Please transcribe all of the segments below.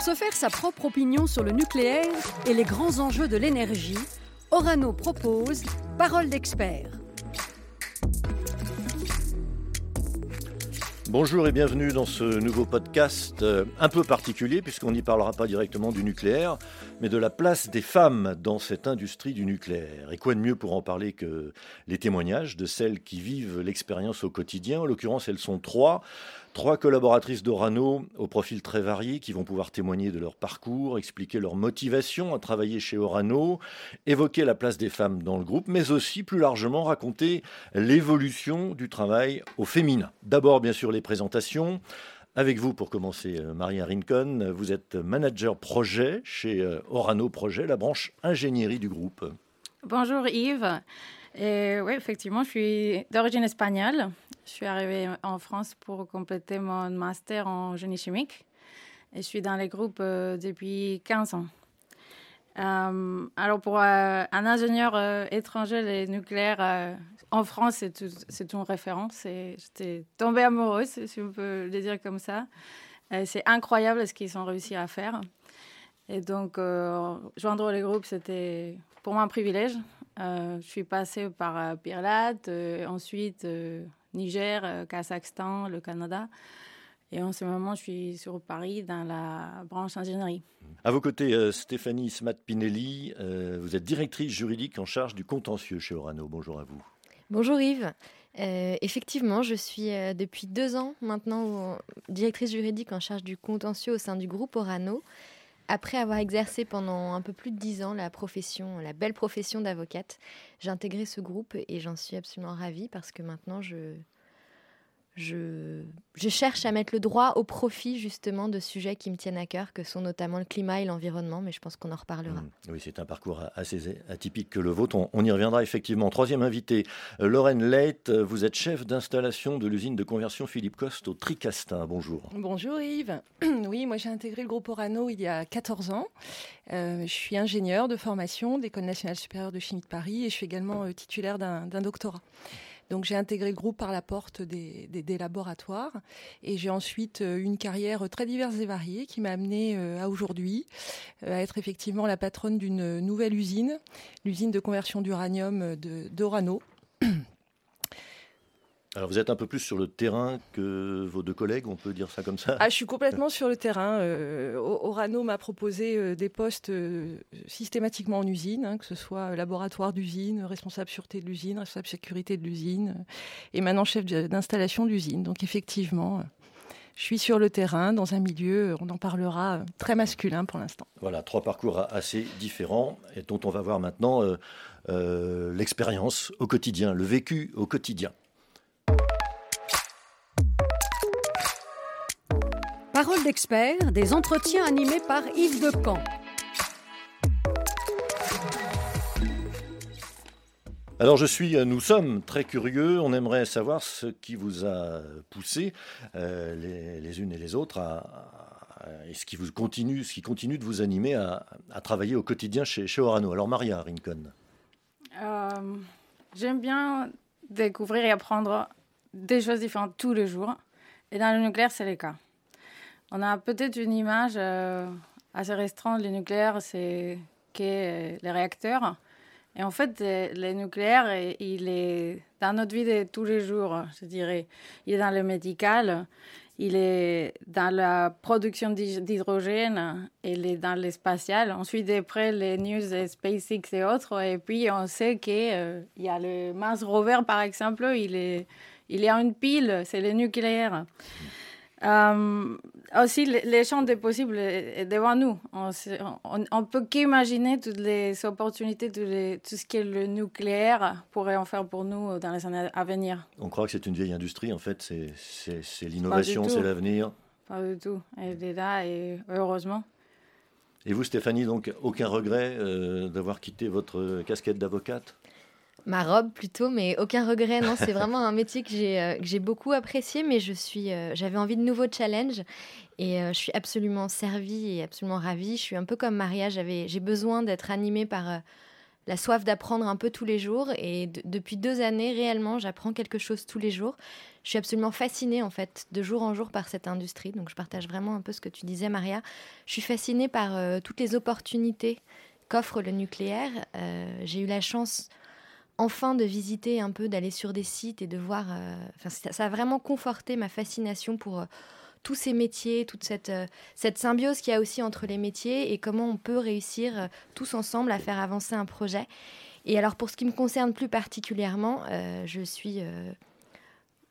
Pour se faire sa propre opinion sur le nucléaire et les grands enjeux de l'énergie, Orano propose Parole d'expert. Bonjour et bienvenue dans ce nouveau podcast euh, un peu particulier puisqu'on n'y parlera pas directement du nucléaire, mais de la place des femmes dans cette industrie du nucléaire. Et quoi de mieux pour en parler que les témoignages de celles qui vivent l'expérience au quotidien? En l'occurrence, elles sont trois. Trois collaboratrices d'Orano au profil très varié qui vont pouvoir témoigner de leur parcours, expliquer leur motivation à travailler chez Orano, évoquer la place des femmes dans le groupe, mais aussi plus largement raconter l'évolution du travail au féminin. D'abord, bien sûr, les présentations. Avec vous, pour commencer, euh, Maria Rincon, vous êtes manager projet chez euh, Orano Projet, la branche ingénierie du groupe. Bonjour Yves. Oui, effectivement, je suis d'origine espagnole. Je suis arrivée en France pour compléter mon master en génie chimique. Et je suis dans les groupes euh, depuis 15 ans. Euh, alors pour euh, un ingénieur étranger, les nucléaires en France, c'est une référence. J'étais tombée amoureuse, si on peut le dire comme ça. c'est incroyable ce qu'ils ont réussi à faire. Et donc, joindre les groupes, c'était pour moi un privilège. Je suis passée par Pirlat, ensuite Niger, euh, Kazakhstan, le Canada. Et en ce moment, je suis sur Paris dans la branche ingénierie. À vos côtés, euh, Stéphanie Smat-Pinelli, euh, vous êtes directrice juridique en charge du contentieux chez Orano. Bonjour à vous. Bonjour Yves. effectivement, je suis depuis deux ans maintenant directrice juridique en charge du contentieux au sein du groupe Orano. Après avoir exercé pendant un peu plus de dix ans la profession, la belle profession d'avocate, j'ai intégré ce groupe et j'en suis absolument ravie parce que maintenant je, je, cherche à mettre le droit au profit justement de sujets qui me tiennent à cœur, que sont notamment le climat et l'environnement, mais je pense qu'on en reparlera. Mmh. oui, c'est un parcours assez atypique que le vôtre. On, y reviendra effectivement. Troisième invité, euh, Lorraine Leit, vous êtes chef d'installation de l'usine de conversion Philippe Coste au Tricastin. Bonjour. Bonjour Yves. Oui, moi j'ai intégré le groupe Orano il y a 14 ans. Euh, je suis ingénieur de formation d'École nationale supérieure de chimie de Paris et je suis également euh, titulaire d'un doctorat. Donc j'ai intégré le groupe par la porte des, laboratoires et j'ai ensuite euh, une carrière très diverse et variée qui m'a amené euh, à aujourd'hui euh, à être effectivement la patronne d'une nouvelle usine, l'usine de conversion d'uranium d'Orano. Alors vous êtes un peu plus sur le terrain que vos deux collègues, on peut dire ça comme ça ah, Je suis complètement sur le terrain. Euh, Orano m'a proposé euh, des postes euh, systématiquement en usine, hein, que ce soit laboratoire d'usine, responsable sûreté de l'usine, responsable sécurité de l'usine, et maintenant chef d'installation d'usine. Donc effectivement, je suis sur le terrain, dans un milieu, on en parlera, très masculin pour l'instant. Voilà, trois parcours assez différents et dont on va voir maintenant l'expérience au quotidien, le vécu au quotidien. Parole d'expert, des entretiens animés par Yves Decamp. Alors je suis, euh, nous sommes très curieux, on aimerait savoir ce qui vous a poussé euh, les, unes et les autres et ce qui vous continue, ce qui continue de vous animer à, travailler au quotidien chez, chez, Orano. Alors Maria Rincon. Euh, j'aime bien découvrir et apprendre des choses différentes tous les jours. Et dans le nucléaire, c'est le cas. On a peut-être une image euh, assez restreinte du nucléaire, c'est que les réacteurs. Et en fait, le nucléaire, il est dans notre vie de tous les jours, je dirais. Il est dans le médical, il est dans la production d'hydrogène, il est dans l'espacial. Ensuite, après les news de SpaceX et autres, et puis on sait qu'il euh, il y a le Mars Rover, par exemple, il, est, il y a une pile, c'est le nucléaire. Euh, aussi, les champs des possibles est devant nous. On ne peut qu'imaginer toutes les opportunités, tout, tout, ce que le nucléaire pourrait en faire pour nous dans les années à venir. On croit que c'est une vieille industrie, en fait, c'est l'innovation, c'est l'avenir. Pas du tout. Elle est là et heureusement. Et vous, Stéphanie, donc aucun regret euh, d'avoir quitté votre casquette d'avocate? Ma robe plutôt, mais aucun regret. Non, c'est vraiment un métier que j'ai euh, j'ai beaucoup apprécié, mais je suis euh, j'avais envie de nouveaux challenges et euh, je suis absolument servie et absolument ravie. Je suis un peu comme Maria. J'avais j'ai besoin d'être animée par la soif d'apprendre un peu tous les jours. Et depuis deux années, réellement, j'apprends quelque chose tous les jours. Je suis absolument fascinée, en fait, de jour en jour par cette industrie. Donc, je partage vraiment un peu ce que tu disais, Maria. Je suis fascinée par toutes les opportunités qu'offre le nucléaire. J'ai eu la chance enfin de visiter un peu, d'aller sur des sites et de voir. Euh, ça, ça, a vraiment conforté ma fascination pour tous ces métiers, toute cette, cette symbiose qu'il y a aussi entre les métiers et comment on peut réussir tous ensemble à faire avancer un projet. Et alors pour ce qui me concerne plus particulièrement, je suis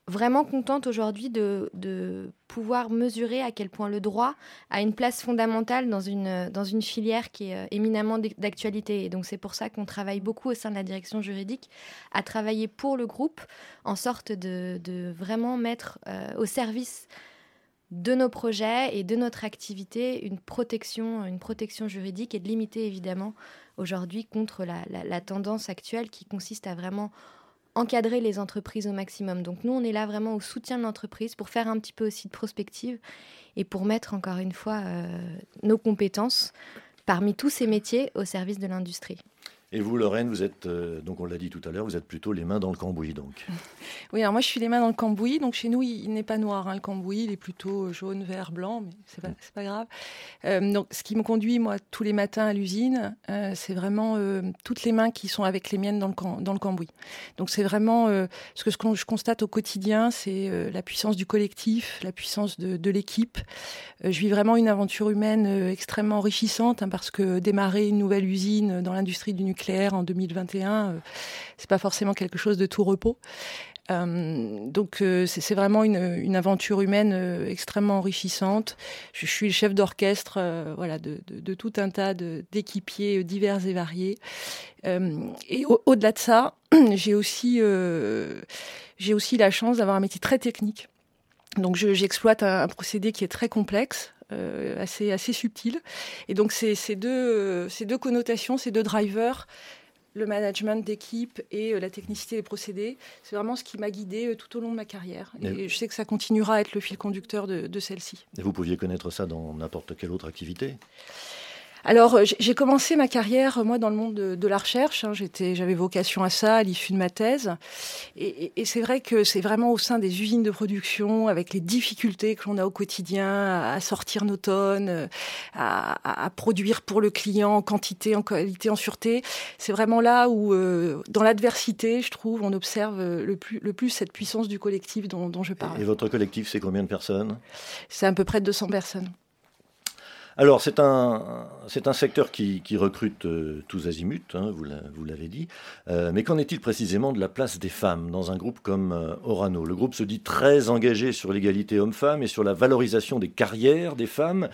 vraiment contente aujourd'hui de, pouvoir mesurer à quel point le droit a une place fondamentale dans une, filière qui est euh, éminemment d'actualité. Et donc c'est pour ça qu'on travaille beaucoup au sein de la direction juridique à travailler pour le groupe en sorte de, vraiment mettre euh, au service de nos projets et de notre activité une protection, une protection juridique et de limiter évidemment aujourd'hui contre la tendance actuelle qui consiste à vraiment encadrer les entreprises au maximum. Donc nous, on est là vraiment au soutien de l'entreprise pour faire un petit peu aussi de prospective et pour mettre encore une fois euh, nos compétences parmi tous ces métiers au service de l'industrie. Et vous, Lorraine, vous êtes, euh, donc on l'a dit tout à l'heure, vous êtes plutôt les mains dans le cambouis, donc. Oui, alors moi je suis les mains dans le cambouis, donc chez nous il, n'est pas noir, hein, le cambouis, il est plutôt jaune, vert, blanc, mais c'est pas, pas grave. Euh, donc ce qui me conduit, moi, tous les matins à l'usine, euh, c'est vraiment toutes les mains qui sont avec les miennes dans le, dans le cambouis. Donc c'est vraiment ce que je constate au quotidien, c'est la puissance du collectif, la puissance de, de l'équipe. je vis vraiment une aventure humaine extrêmement enrichissante, hein, parce que démarrer une nouvelle usine dans l'industrie du nucléaire, en 2021, euh, c'est pas forcément quelque chose de tout repos. Euh, donc euh, c'est vraiment une, aventure humaine extrêmement enrichissante. Je, suis le chef d'orchestre voilà, de, tout un tas d'équipiers divers et variés. et au-delà de ça, j'ai aussi, j'ai aussi la chance d'avoir un métier très technique. Donc j'exploite un, procédé qui est très complexe, euh, assez, assez subtil. Et donc, ces, ces, deux, ces deux connotations, ces deux drivers, le management d'équipe et euh, la technicité des procédés, c'est vraiment ce qui m'a guidé euh, tout au long de ma carrière. Et, je sais que ça continuera à être le fil conducteur de, de celle-ci. Et vous pouviez connaître ça dans n'importe quelle autre activité? Alors, euh, j'ai commencé ma carrière, moi, dans le monde de, la recherche. Hein. j'avais vocation à ça à l'issue de ma thèse. Et, c'est vrai que c'est vraiment au sein des usines de production, avec les difficultés que l'on a au quotidien, à sortir nos tonnes, euh, à, produire pour le client en quantité, en qualité, en sûreté. C'est vraiment là où, euh, dans l'adversité, je trouve, on observe le plus, le plus cette puissance du collectif dont, dont je parle. Et votre collectif, c'est combien de personnes? C'est à peu près 200 personnes. Alors, c'est un, c'est secteur qui, recrute euh, tous azimuts, hein, vous l'avez dit. Euh, mais qu'en est-il précisément de la place des femmes dans un groupe comme euh, Orano? Le groupe se dit très engagé sur l'égalité homme-femme et sur la valorisation des carrières des femmes.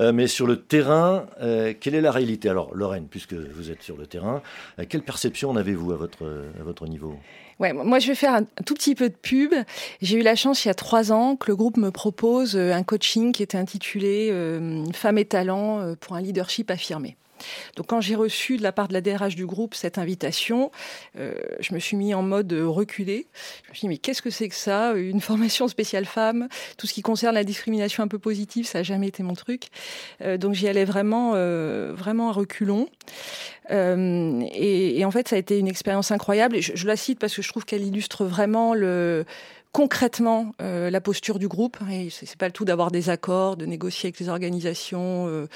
mais sur le terrain, quelle est la réalité? Alors, Lorraine, puisque vous êtes sur le terrain, quelle perception en avez-vous à à votre niveau? Ouais, moi je vais faire un, tout petit peu de pub. J'ai eu la chance il y a trois ans que le groupe me propose euh, un coaching qui était intitulé euh, Femmes et talents euh, pour un leadership affirmé. Donc quand j'ai reçu de la part de la DRH du groupe cette invitation, euh, je me suis mis en mode reculé. Je me suis dit mais qu'est-ce que c'est que ça Une formation spéciale femme? Tout ce qui concerne la discrimination un peu positive, ça n'a jamais été mon truc. Euh, donc j'y allais vraiment, euh, vraiment à reculons. Et, en fait, ça a été une expérience incroyable. Je la cite parce que je trouve qu'elle illustre vraiment le concrètement euh, la posture du groupe. Et c'est pas le tout d'avoir des accords, de négocier avec les organisations, euh,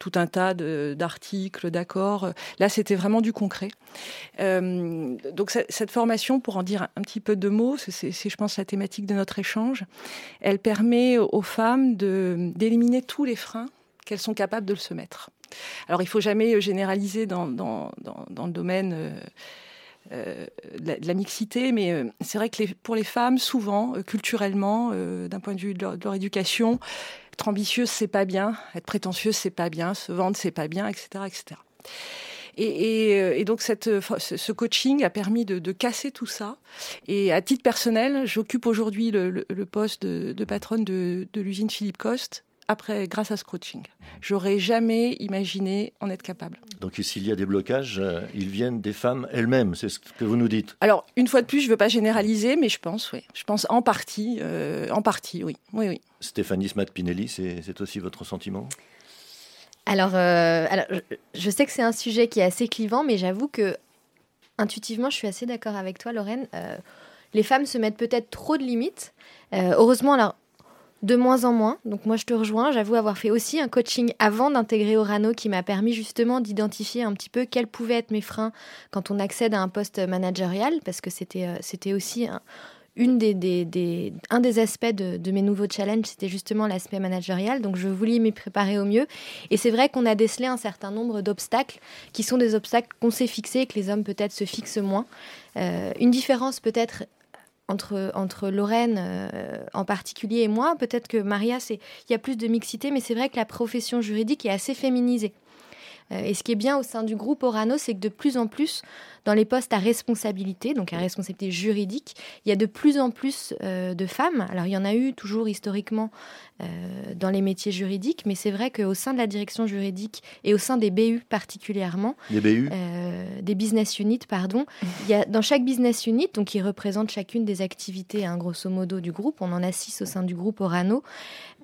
tout un tas d'articles, d'accords. Là, c'était vraiment du concret. Euh, donc cette formation, pour en dire un petit peu de mots, c'est, je pense, la thématique de notre échange. Elle permet aux femmes d'éliminer tous les freins qu'elles sont capables de se mettre. Alors, il faut jamais généraliser dans, le domaine euh, de, la, mixité, mais euh, c'est vrai que pour les femmes, souvent, euh, culturellement, d'un point de vue de leur, éducation, être ambitieuse, c'est pas bien, être prétentieuse, c'est pas bien, se vendre, c'est pas bien, etc. etc. Et, donc ce coaching a permis de, casser tout ça. Et à titre personnel, j'occupe aujourd'hui le, poste de, patronne de l'usine Philippe Coste après, grâce à ce coaching. J'aurais jamais imaginé en être capable. Donc s'il y a des blocages, euh, ils viennent des femmes elles-mêmes, c'est ce que vous nous dites. Alors une fois de plus, je ne veux pas généraliser, mais je pense, oui. Je pense en partie, euh, en partie, oui, oui, oui. Stéphanie Smat-Pinelli, c'est aussi votre sentiment? Alors, alors, je sais que c'est un sujet qui est assez clivant, mais j'avoue que intuitivement, je suis assez d'accord avec toi, Lorraine. les femmes se mettent peut-être trop de limites. heureusement, alors de moins en moins. Donc moi je te rejoins, j'avoue avoir fait aussi un coaching avant d'intégrer Orano qui m'a permis justement d'identifier un petit peu quels pouvaient être mes freins quand on accède à un poste managérial, parce que c'était euh, aussi un, une des, des, un des aspects de, mes nouveaux challenges, c'était justement l'aspect managérial. Donc, je voulais m'y préparer au mieux. Et c'est vrai qu'on a décelé un certain nombre d'obstacles qui sont des obstacles qu'on s'est fixés et que les hommes peut-être se fixent moins. Euh, une différence peut-être entre, entre Lorraine euh, en particulier et moi. Peut-être que Maria, il y a plus de mixité, mais c'est vrai que la profession juridique est assez féminisée. Euh, et ce qui est bien au sein du groupe Orano, c'est que de plus en plus, dans les postes à responsabilité, donc à responsabilité juridique, il y a de plus en plus euh, de femmes. Alors il y en a eu toujours historiquement euh, dans les métiers juridiques, mais c'est vrai qu'au sein de la direction juridique et au sein des BU particulièrement, des BU, des business units, pardon, il y a dans chaque business unit, donc qui représente chacune des activités, hein, grosso modo du groupe, on en a six au sein du groupe Orano.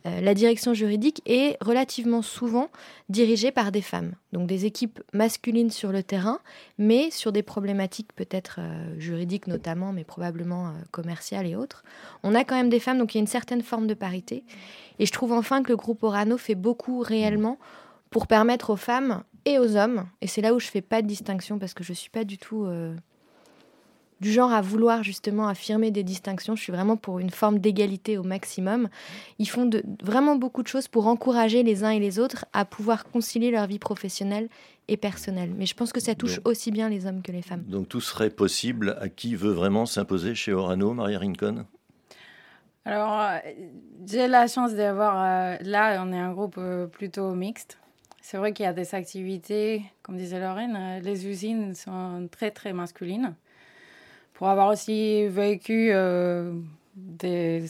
Euh, la direction juridique est relativement souvent dirigée par des femmes, donc des équipes masculines sur le terrain, mais sur des problématiques peut-être euh, juridiques notamment, mais probablement euh, commerciales et autres. On a quand même des femmes, donc il y a une certaine forme de parité. Et je trouve enfin que le groupe Orano fait beaucoup réellement pour permettre aux femmes et aux hommes, et c'est là où je fais pas de distinction parce que je suis pas du tout du genre à vouloir justement affirmer des distinctions. Je suis vraiment pour une forme d'égalité au maximum. Ils font de, vraiment beaucoup de choses pour encourager les uns et les autres à pouvoir concilier leur vie professionnelle et personnelle. Mais je pense que ça touche aussi bien les hommes que les femmes. Donc tout serait possible à qui veut vraiment s'imposer chez Orano, Maria Rincon? Alors, euh, j'ai la chance d'avoir. Euh, là, on est un groupe euh, plutôt mixte. C'est vrai qu'il y a des activités, comme disait Lorraine, les usines sont très, très masculines pour avoir aussi vécu euh, des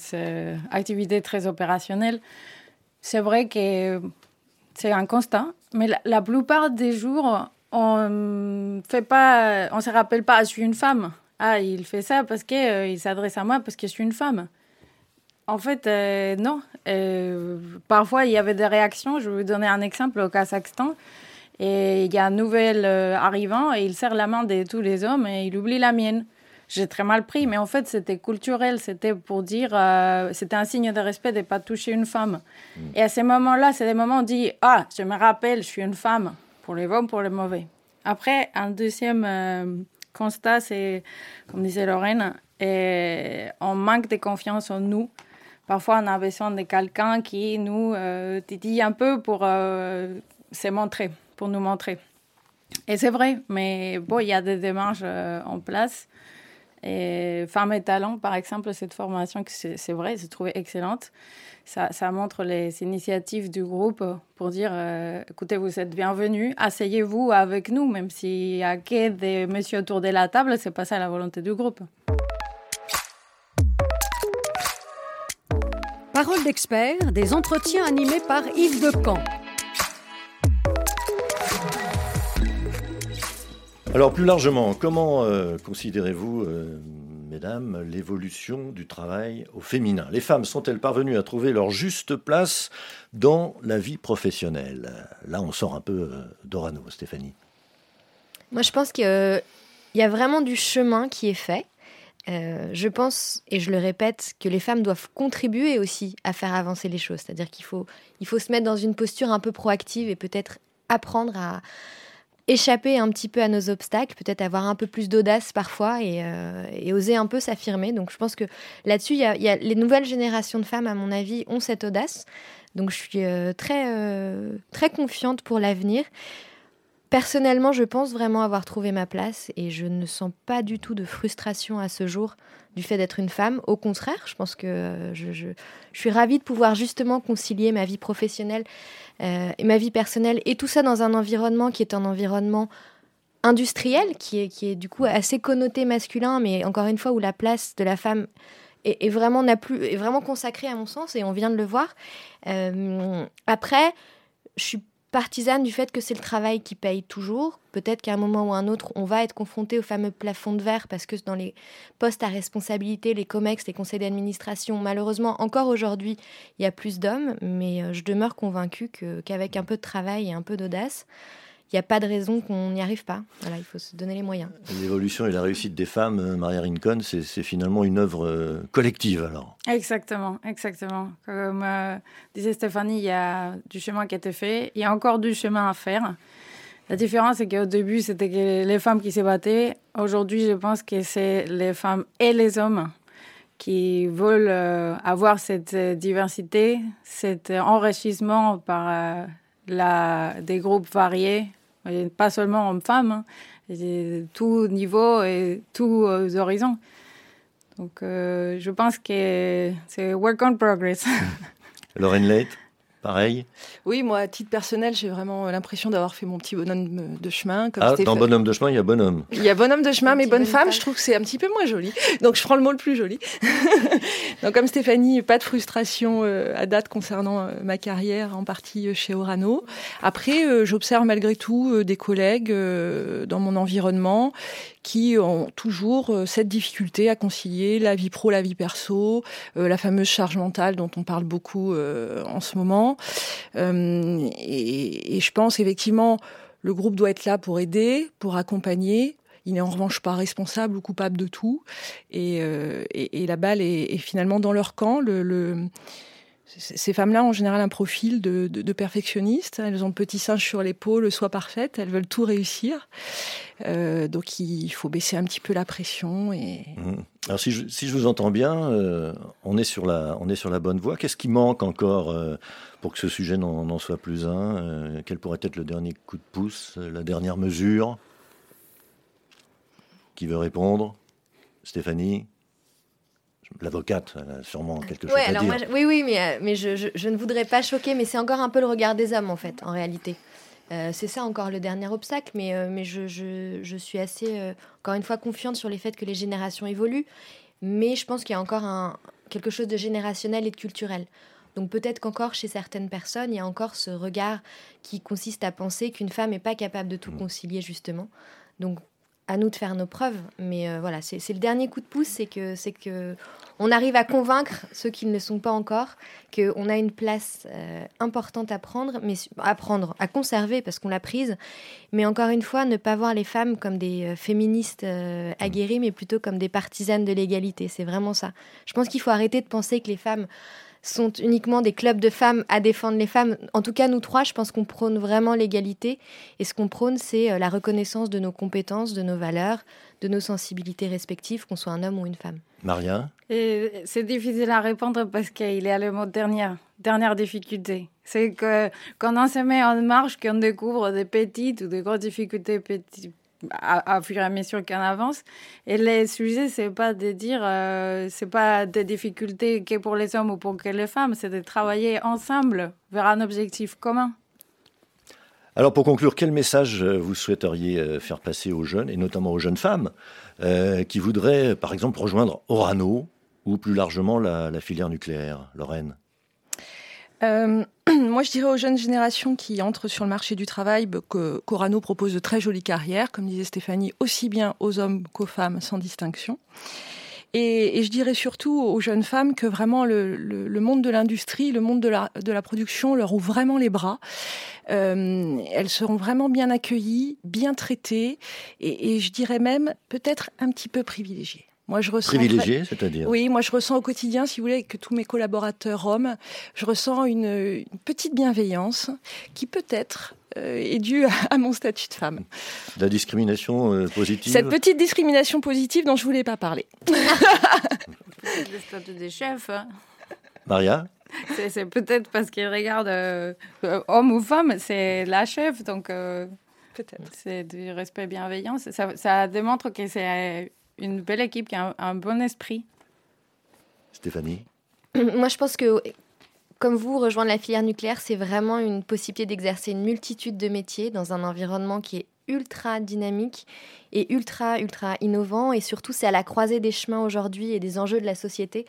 activités très opérationnelles, c'est vrai que c'est un constat, mais la, plupart des jours, on on se rappelle pas, je suis une femme. Ah, il fait ça parce qu'il euh, s'adresse à moi parce que je suis une femme. En fait, euh, non. parfois, il y avait des réactions. Je vais vous donner un exemple au Kazakhstan. Et il y a un nouvel arrivant et il serre la main de tous les hommes et il oublie la mienne j'ai très mal pris, mais en fait, c'était culturel. C'était pour dire, euh, c'était un signe de respect de ne pas toucher une femme. Mm. Et à ces moments-là, c'est des moments où on dit, ah, je me rappelle, je suis une femme, pour les bons, pour les mauvais. Après, un deuxième euh, constat, c'est, comme disait Lorraine, et on manque de confiance en nous. Parfois, on a besoin de quelqu'un qui nous euh, dit un peu pour se montrer, pour nous montrer. Et c'est vrai, mais bon, il y a des démarches en place. Et Femmes et Talents, par exemple, cette formation, c'est vrai, j'ai trouvé excellente. Ça, ça, montre les initiatives du groupe pour dire euh, écoutez, vous êtes bienvenus, asseyez-vous avec nous, même s'il y a que des messieurs autour de la table, c'est pas ça la volonté du groupe. Parole d'experts, des entretiens animés par Yves Decamp. Alors plus largement, comment euh, considérez-vous, euh, mesdames, l'évolution du travail au féminin? Les femmes sont-elles parvenues à trouver leur juste place dans la vie professionnelle? Là, on sort un peu euh, d'Orano, Stéphanie. Moi, je pense qu'il y a vraiment du chemin qui est fait. je pense, et je le répète, que les femmes doivent contribuer aussi à faire avancer les choses. C'est-à-dire qu'il faut, il faut se mettre dans une posture un peu proactive et peut-être apprendre à, échapper un petit peu à nos obstacles, peut-être avoir un peu plus d'audace parfois euh, et, oser un peu s'affirmer. Donc je pense que là-dessus, y, a les nouvelles générations de femmes, à mon avis, ont cette audace. Donc je suis euh, très, euh, très confiante pour l'avenir. Personnellement, je pense vraiment avoir trouvé ma place et je ne sens pas du tout de frustration à ce jour du fait d'être une femme. Au contraire, je pense que je, suis ravie de pouvoir justement concilier ma vie professionnelle euh, et ma vie personnelle et tout ça dans un environnement qui est un environnement industriel, qui est, qui est du coup assez connoté masculin, mais encore une fois où la place de la femme est, vraiment n'a plus est vraiment consacrée à mon sens et on vient de le voir. Euh, après, je suis partisane du fait que c'est le travail qui paye toujours. Peut-être qu'à un moment ou un autre, on va être confronté au fameux plafond de verre parce que dans les postes à responsabilité, les COMEX, les conseils d'administration, malheureusement, encore aujourd'hui, il y a plus d'hommes, mais euh, je demeure convaincue qu'avec un peu de travail et un peu d'audace, il n'y a pas de raison qu'on n'y arrive pas. Voilà, il faut se donner les moyens. L'évolution et la réussite des femmes, euh, Maria Rincon, c'est finalement une œuvre euh, collective alors. Exactement, exactement. Comme euh, disait Stéphanie, il y a du chemin qui a été fait, il y a encore du chemin à faire. La différence, c'est qu'au début, c'était les femmes qui se battaient. Aujourd'hui, je pense que c'est les femmes et les hommes qui veulent avoir cette diversité, cet enrichissement par la, des groupes variés pas seulement hommes-femmes, hein, tout niveau et tous horizons. Donc, euh, je pense que c'est work on progress. Lorraine Late Pareil Oui, moi, à titre personnel, j'ai vraiment l'impression d'avoir fait mon petit bonhomme de chemin. Comme ah, dans bonhomme de chemin, il y a bonhomme. Il y a bonhomme de chemin, mais bonne femme, je trouve que c'est un petit peu moins joli. Donc, je prends le mot le plus joli. Donc, comme Stéphanie, pas de frustration euh, à date concernant euh, ma carrière, en partie euh, chez Orano. Après, j'observe malgré tout des collègues dans mon environnement qui ont toujours euh, cette difficulté à concilier la vie pro, la vie perso, euh, la fameuse charge mentale dont on parle beaucoup euh, en ce moment. Et, je pense effectivement le groupe doit être là pour aider, pour accompagner, il n'est en revanche pas responsable ou coupable de tout. Et, la balle est, finalement dans leur camp. le, ces femmes-là ont en général un profil de, perfectionnistes. Elles ont le petit singe sur l'épaule, soit parfaite. Elles veulent tout réussir. Euh, donc il faut baisser un petit peu la pression. Mmh. Alors si je, vous entends bien, euh, on, est sur la, on est sur la bonne voie. Qu'est-ce qui manque encore euh, pour que ce sujet n'en soit plus un Quel pourrait être le dernier coup de pouce, la dernière mesure? Qui veut répondre? Stéphanie? L'avocate, a sûrement quelque chose à dire. oui, oui, mais, euh, mais je, je, ne voudrais pas choquer, mais c'est encore un peu le regard des hommes, en fait, en réalité. Euh, c'est ça encore le dernier obstacle, mais, euh, mais je, je, suis assez, encore une fois, confiante sur les faits que les générations évoluent. Mais je pense qu'il y a encore un, quelque chose de générationnel et de culturel. Donc peut-être qu'encore chez certaines personnes, il y a encore ce regard qui consiste à penser qu'une femme n'est pas capable de tout mmh. concilier, justement. Donc à nous de faire nos preuves. Mais euh, voilà, c'est le dernier coup de pouce, c'est que c'est que on arrive à convaincre ceux qui ne le sont pas encore qu'on a une place euh, importante à prendre, mais à prendre, à conserver parce qu'on l'a prise. Mais encore une fois, ne pas voir les femmes comme des euh, féministes aguerries, mais plutôt comme des partisanes de l'égalité. C'est vraiment ça. Je pense qu'il faut arrêter de penser que les femmes sont uniquement des clubs de femmes à défendre les femmes. En tout cas, nous trois, je pense qu'on prône vraiment l'égalité. Et ce qu'on prône, c'est euh, la reconnaissance de nos compétences, de nos valeurs, de nos sensibilités respectives, qu'on soit un homme ou une femme. Maria C'est difficile à répondre parce qu'il est à le mot dernière, dernière difficulté. C'est que quand on se met en marche, qu'on découvre des petites ou des grosses difficultés petites, à, fur et à mesure qu'on avance. Et les sujets, c'est pas de dire, euh, c'est pas des difficultés que pour les hommes ou pour que les femmes, c'est de travailler ensemble vers un objectif commun. Alors pour conclure, quel message euh, vous souhaiteriez euh, faire passer aux jeunes, et notamment aux jeunes femmes, qui voudraient par exemple rejoindre Orano ou plus largement la filière nucléaire, Lorraine? Euh, moi, je dirais aux jeunes générations qui entrent sur le marché du travail bah, que Corano propose de très jolies carrières, comme disait Stéphanie, aussi bien aux hommes qu'aux femmes, sans distinction. Et, je dirais surtout aux jeunes femmes que vraiment le, monde de l'industrie, le monde de la, production leur ouvre vraiment les bras. Euh, elles seront vraiment bien accueillies, bien traitées, et je dirais même peut-être un petit peu privilégiées. Moi, je ressens privilégié, c'est-à-dire Oui, moi je ressens au quotidien, si vous voulez, que tous mes collaborateurs hommes, je ressens une, petite bienveillance qui peut-être euh, est due à, mon statut de femme. La discrimination euh, positive Cette petite discrimination positive dont je voulais pas parler. le statut des chefs. Hein. Maria c'est peut-être parce qu'ils regardent euh, homme ou femme, c'est la chef, donc peut-être. C'est du respect bienveillant. Ça, ça démontre que c'est une belle équipe qui a un, bon esprit. Stéphanie? Moi, je pense que, comme vous, rejoindre la filière nucléaire, c'est vraiment une possibilité d'exercer une multitude de métiers dans un environnement qui est ultra dynamique et ultra, ultra innovant. Et surtout, c'est à la croisée des chemins aujourd'hui et des enjeux de la société.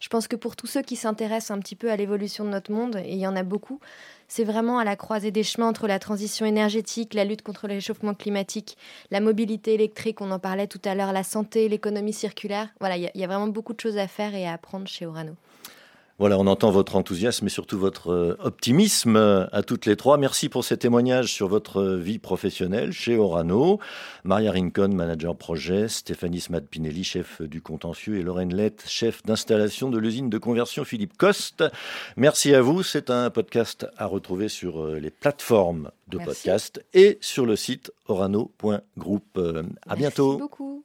Je pense que pour tous ceux qui s'intéressent un petit peu à l'évolution de notre monde, et il y en a beaucoup, c'est vraiment à la croisée des chemins entre la transition énergétique, la lutte contre le réchauffement climatique, la mobilité électrique, on en parlait tout à l'heure, la santé, l'économie circulaire. Voilà, il y, y, a vraiment beaucoup de choses à faire et à apprendre chez Orano. Voilà, on entend votre enthousiasme et surtout votre euh, optimisme euh, à toutes les trois. Merci pour ces témoignages sur votre euh, vie professionnelle chez Orano. Maria Rincon, manager projet, Stéphanie Smad-Pinelli, chef du contentieux, et Lorraine Lett, chef d'installation de l'usine de conversion Philippe Coste. Merci à vous. C'est un podcast à retrouver sur les plateformes de Merci. podcast et sur le site orano.group. À Merci bientôt. beaucoup.